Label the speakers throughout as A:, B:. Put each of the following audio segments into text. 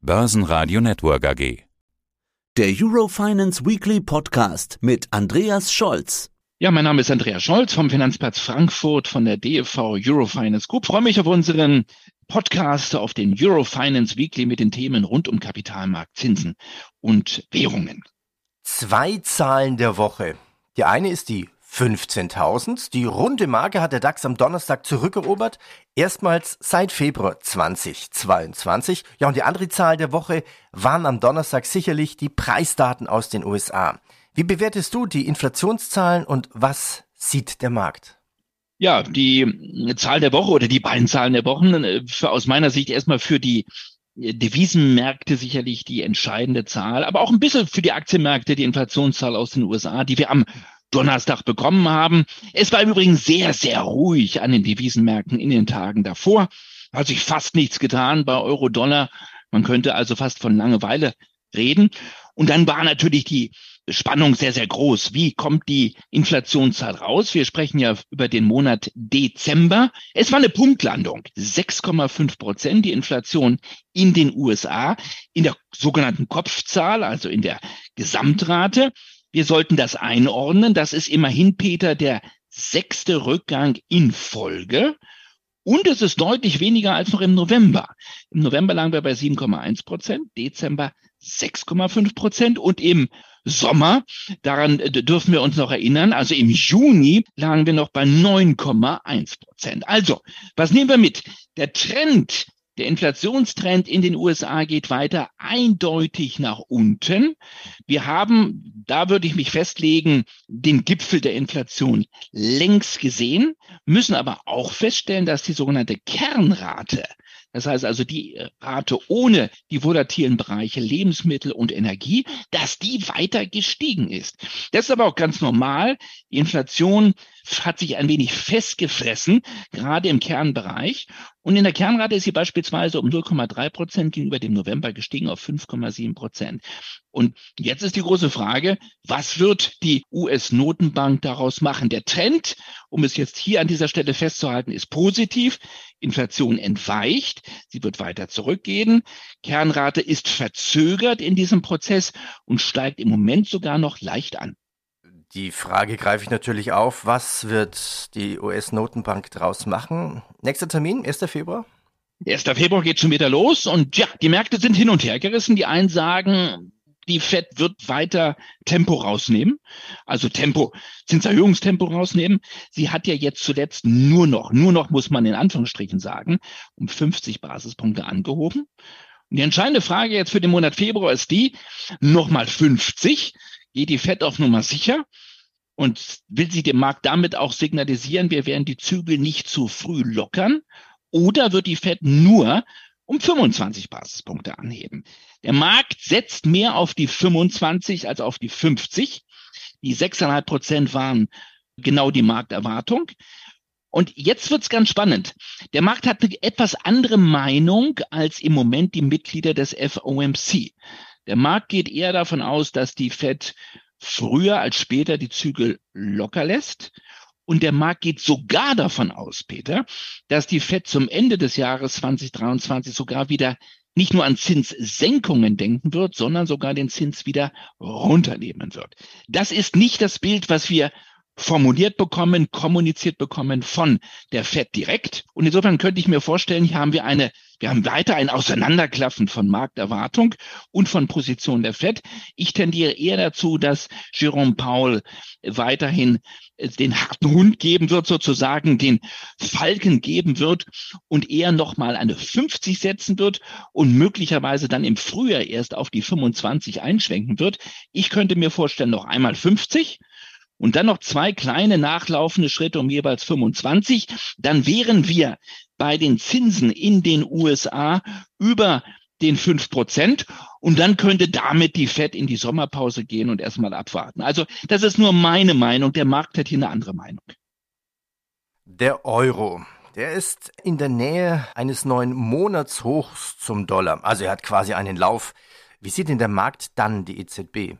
A: Börsenradio Network AG.
B: Der Eurofinance Weekly Podcast mit Andreas Scholz.
C: Ja, mein Name ist Andreas Scholz vom Finanzplatz Frankfurt von der DFV Eurofinance Group. Ich freue mich auf unseren Podcast auf den Eurofinance Weekly mit den Themen rund um Kapitalmarkt, Zinsen und Währungen.
D: Zwei Zahlen der Woche. Die eine ist die 15.000. Die runde Marke hat der DAX am Donnerstag zurückerobert. Erstmals seit Februar 2022. Ja, und die andere Zahl der Woche waren am Donnerstag sicherlich die Preisdaten aus den USA. Wie bewertest du die Inflationszahlen und was sieht der Markt?
C: Ja, die Zahl der Woche oder die beiden Zahlen der Wochen äh, für, aus meiner Sicht erstmal für die Devisenmärkte sicherlich die entscheidende Zahl, aber auch ein bisschen für die Aktienmärkte die Inflationszahl aus den USA, die wir am Donnerstag bekommen haben. Es war im Übrigen sehr, sehr ruhig an den Devisenmärkten in den Tagen davor. Hat sich fast nichts getan bei Euro-Dollar. Man könnte also fast von Langeweile reden. Und dann war natürlich die Spannung sehr, sehr groß. Wie kommt die Inflationszahl raus? Wir sprechen ja über den Monat Dezember. Es war eine Punktlandung. 6,5 Prozent die Inflation in den USA in der sogenannten Kopfzahl, also in der Gesamtrate. Wir sollten das einordnen. Das ist immerhin, Peter, der sechste Rückgang in Folge. Und es ist deutlich weniger als noch im November. Im November lagen wir bei 7,1 Prozent, Dezember 6,5 Prozent und im Sommer, daran äh, dürfen wir uns noch erinnern, also im Juni lagen wir noch bei 9,1 Prozent. Also, was nehmen wir mit? Der Trend der Inflationstrend in den USA geht weiter eindeutig nach unten. Wir haben, da würde ich mich festlegen, den Gipfel der Inflation längst gesehen, müssen aber auch feststellen, dass die sogenannte Kernrate, das heißt also die Rate ohne die volatilen Bereiche Lebensmittel und Energie, dass die weiter gestiegen ist. Das ist aber auch ganz normal. Die Inflation hat sich ein wenig festgefressen, gerade im Kernbereich. Und in der Kernrate ist sie beispielsweise um 0,3 Prozent gegenüber dem November gestiegen auf 5,7 Prozent. Und jetzt ist die große Frage, was wird die US-Notenbank daraus machen? Der Trend, um es jetzt hier an dieser Stelle festzuhalten, ist positiv. Inflation entweicht, sie wird weiter zurückgehen. Kernrate ist verzögert in diesem Prozess und steigt im Moment sogar noch leicht an.
D: Die Frage greife ich natürlich auf. Was wird die US-Notenbank daraus machen? Nächster Termin, 1. Februar?
C: 1. Februar geht schon wieder los und ja, die Märkte sind hin und her gerissen. Die einen sagen, die Fed wird weiter Tempo rausnehmen, also Tempo, Zinserhöhungstempo rausnehmen. Sie hat ja jetzt zuletzt nur noch, nur noch muss man in Anführungsstrichen sagen, um 50 Basispunkte angehoben. Und die entscheidende Frage jetzt für den Monat Februar ist die, nochmal 50 geht die FED auf Nummer sicher und will sie dem Markt damit auch signalisieren, wir werden die Zügel nicht zu früh lockern oder wird die FED nur um 25 Basispunkte anheben. Der Markt setzt mehr auf die 25 als auf die 50. Die 6,5 Prozent waren genau die Markterwartung. Und jetzt wird's ganz spannend. Der Markt hat eine etwas andere Meinung als im Moment die Mitglieder des FOMC. Der Markt geht eher davon aus, dass die Fed früher als später die Zügel locker lässt. Und der Markt geht sogar davon aus, Peter, dass die Fed zum Ende des Jahres 2023 sogar wieder nicht nur an Zinssenkungen denken wird, sondern sogar den Zins wieder runternehmen wird. Das ist nicht das Bild, was wir formuliert bekommen, kommuniziert bekommen von der FED direkt. Und insofern könnte ich mir vorstellen, hier haben wir eine, wir haben weiter ein Auseinanderklaffen von Markterwartung und von Position der FED. Ich tendiere eher dazu, dass Jerome Powell weiterhin den harten Hund geben wird, sozusagen den Falken geben wird und eher nochmal eine 50 setzen wird und möglicherweise dann im Frühjahr erst auf die 25 einschwenken wird. Ich könnte mir vorstellen, noch einmal 50 und dann noch zwei kleine nachlaufende Schritte um jeweils 25, dann wären wir bei den Zinsen in den USA über den fünf Prozent und dann könnte damit die Fed in die Sommerpause gehen und erstmal abwarten. Also das ist nur meine Meinung. Der Markt hat hier eine andere Meinung.
D: Der Euro. Der ist in der Nähe eines neuen Monatshochs zum Dollar. Also er hat quasi einen Lauf. Wie sieht denn der Markt dann die EZB?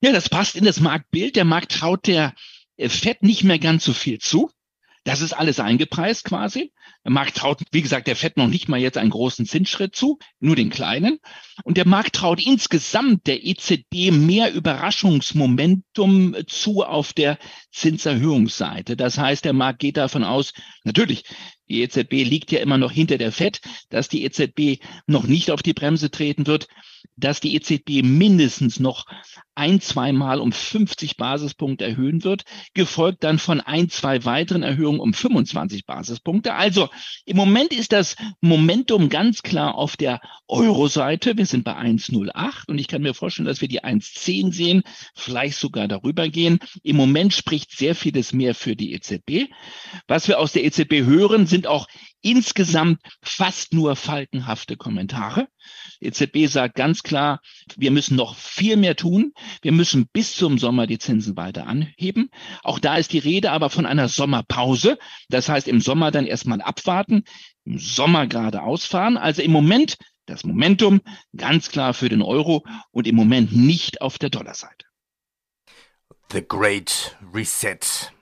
C: Ja, das passt in das Marktbild. Der Markt traut der äh, Fed nicht mehr ganz so viel zu. Das ist alles eingepreist quasi. Der Markt traut, wie gesagt, der FED noch nicht mal jetzt einen großen Zinsschritt zu, nur den kleinen. Und der Markt traut insgesamt der EZB mehr Überraschungsmomentum zu auf der Zinserhöhungsseite. Das heißt, der Markt geht davon aus, natürlich, die EZB liegt ja immer noch hinter der FED, dass die EZB noch nicht auf die Bremse treten wird, dass die EZB mindestens noch ein, zweimal um 50 Basispunkte erhöhen wird, gefolgt dann von ein, zwei weiteren Erhöhungen um 25 Basispunkte. Also im Moment ist das Momentum ganz klar auf der Euro-Seite. Wir sind bei 1,08 und ich kann mir vorstellen, dass wir die 1,10 sehen, vielleicht sogar darüber gehen. Im Moment spricht sehr vieles mehr für die EZB. Was wir aus der EZB hören, sind auch insgesamt fast nur falkenhafte Kommentare. EZB sagt ganz klar, wir müssen noch viel mehr tun. Wir müssen bis zum Sommer die Zinsen weiter anheben. Auch da ist die Rede aber von einer Sommerpause. Das heißt, im Sommer dann erstmal abwarten, im Sommer gerade ausfahren. Also im Moment das Momentum ganz klar für den Euro und im Moment nicht auf der Dollarseite.
D: The Great Reset.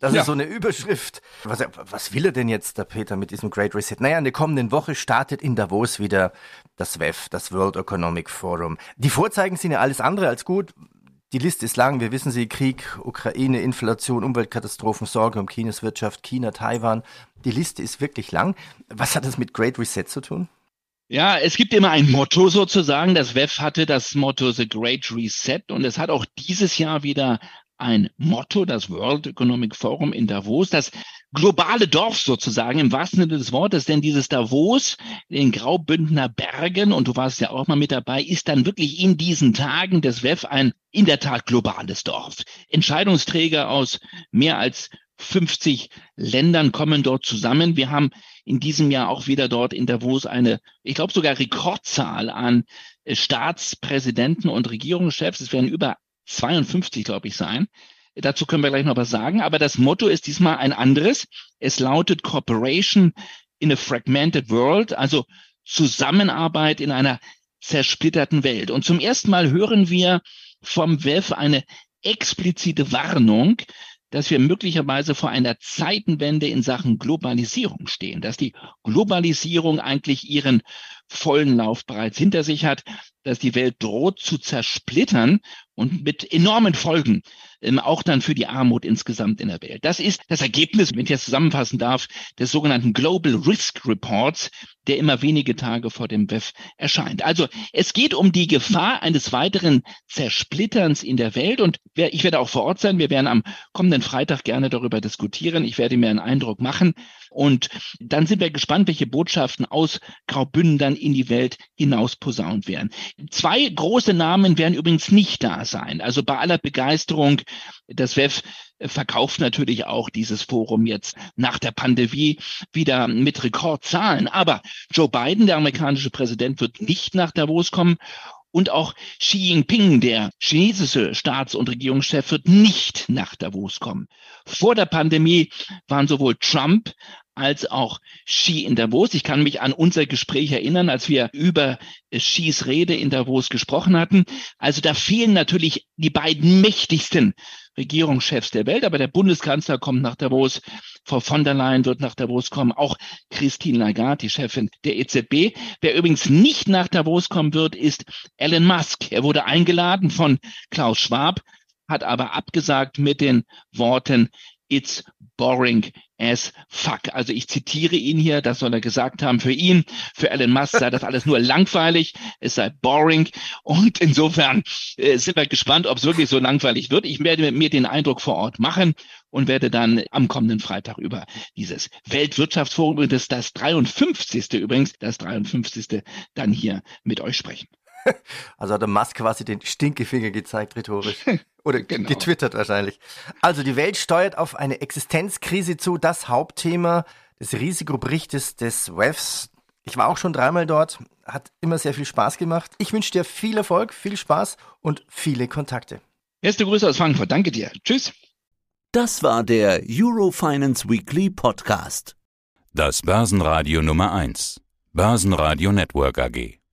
D: Das ja. ist so eine Überschrift. Was, was will er denn jetzt, der Peter, mit diesem Great Reset? Naja, in der kommenden Woche startet in Davos wieder das WEF, das World Economic Forum. Die Vorzeigen sind ja alles andere als gut. Die Liste ist lang. Wir wissen sie. Krieg, Ukraine, Inflation, Umweltkatastrophen, Sorge um Chinas Wirtschaft, China, Taiwan. Die Liste ist wirklich lang. Was hat das mit Great Reset zu tun?
C: Ja, es gibt immer ein Motto sozusagen. Das WEF hatte das Motto The Great Reset und es hat auch dieses Jahr wieder ein Motto, das World Economic Forum in Davos, das globale Dorf sozusagen im wahrsten Sinne des Wortes, denn dieses Davos in Graubündner Bergen, und du warst ja auch mal mit dabei, ist dann wirklich in diesen Tagen des WEF ein in der Tat globales Dorf. Entscheidungsträger aus mehr als 50 Ländern kommen dort zusammen. Wir haben in diesem Jahr auch wieder dort in Davos eine, ich glaube sogar Rekordzahl an Staatspräsidenten und Regierungschefs. Es werden über 52, glaube ich, sein. Dazu können wir gleich noch was sagen. Aber das Motto ist diesmal ein anderes. Es lautet Cooperation in a Fragmented World, also Zusammenarbeit in einer zersplitterten Welt. Und zum ersten Mal hören wir vom WEF eine explizite Warnung, dass wir möglicherweise vor einer Zeitenwende in Sachen Globalisierung stehen, dass die Globalisierung eigentlich ihren vollen Lauf bereits hinter sich hat, dass die Welt droht zu zersplittern und mit enormen Folgen, ähm, auch dann für die Armut insgesamt in der Welt. Das ist das Ergebnis, wenn ich das zusammenfassen darf, des sogenannten Global Risk Reports, der immer wenige Tage vor dem WEF erscheint. Also es geht um die Gefahr eines weiteren Zersplitterns in der Welt und ich werde auch vor Ort sein. Wir werden am kommenden Freitag gerne darüber diskutieren. Ich werde mir einen Eindruck machen und dann sind wir gespannt, welche Botschaften aus Graubünden dann in die Welt hinaus posaunt werden. Zwei große Namen werden übrigens nicht da sein. Also bei aller Begeisterung, das WEF verkauft natürlich auch dieses Forum jetzt nach der Pandemie wieder mit Rekordzahlen. Aber Joe Biden, der amerikanische Präsident, wird nicht nach Davos kommen. Und auch Xi Jinping, der chinesische Staats- und Regierungschef, wird nicht nach Davos kommen. Vor der Pandemie waren sowohl Trump als auch Xi in Davos. Ich kann mich an unser Gespräch erinnern, als wir über Xis Rede in Davos gesprochen hatten. Also da fehlen natürlich die beiden mächtigsten Regierungschefs der Welt, aber der Bundeskanzler kommt nach Davos, Frau von der Leyen wird nach Davos kommen, auch Christine Lagarde, die Chefin der EZB. Wer übrigens nicht nach Davos kommen wird, ist Elon Musk. Er wurde eingeladen von Klaus Schwab, hat aber abgesagt mit den Worten, It's boring as fuck. Also ich zitiere ihn hier, das soll er gesagt haben. Für ihn, für Elon Musk sei das alles nur langweilig, es sei boring. Und insofern äh, sind wir gespannt, ob es wirklich so langweilig wird. Ich werde mir den Eindruck vor Ort machen und werde dann am kommenden Freitag über dieses Weltwirtschaftsforum, das das 53. übrigens, das 53. dann hier mit euch sprechen.
D: Also hat der Musk quasi den Stinkefinger gezeigt, rhetorisch. Oder genau. getwittert wahrscheinlich. Also die Welt steuert auf eine Existenzkrise zu. Das Hauptthema des Risikoberichtes des WEFs. Ich war auch schon dreimal dort, hat immer sehr viel Spaß gemacht. Ich wünsche dir viel Erfolg, viel Spaß und viele Kontakte.
C: Erste Grüße aus Frankfurt. Danke dir. Tschüss.
B: Das war der Eurofinance Weekly Podcast.
A: Das Börsenradio Nummer 1. Börsenradio Network AG.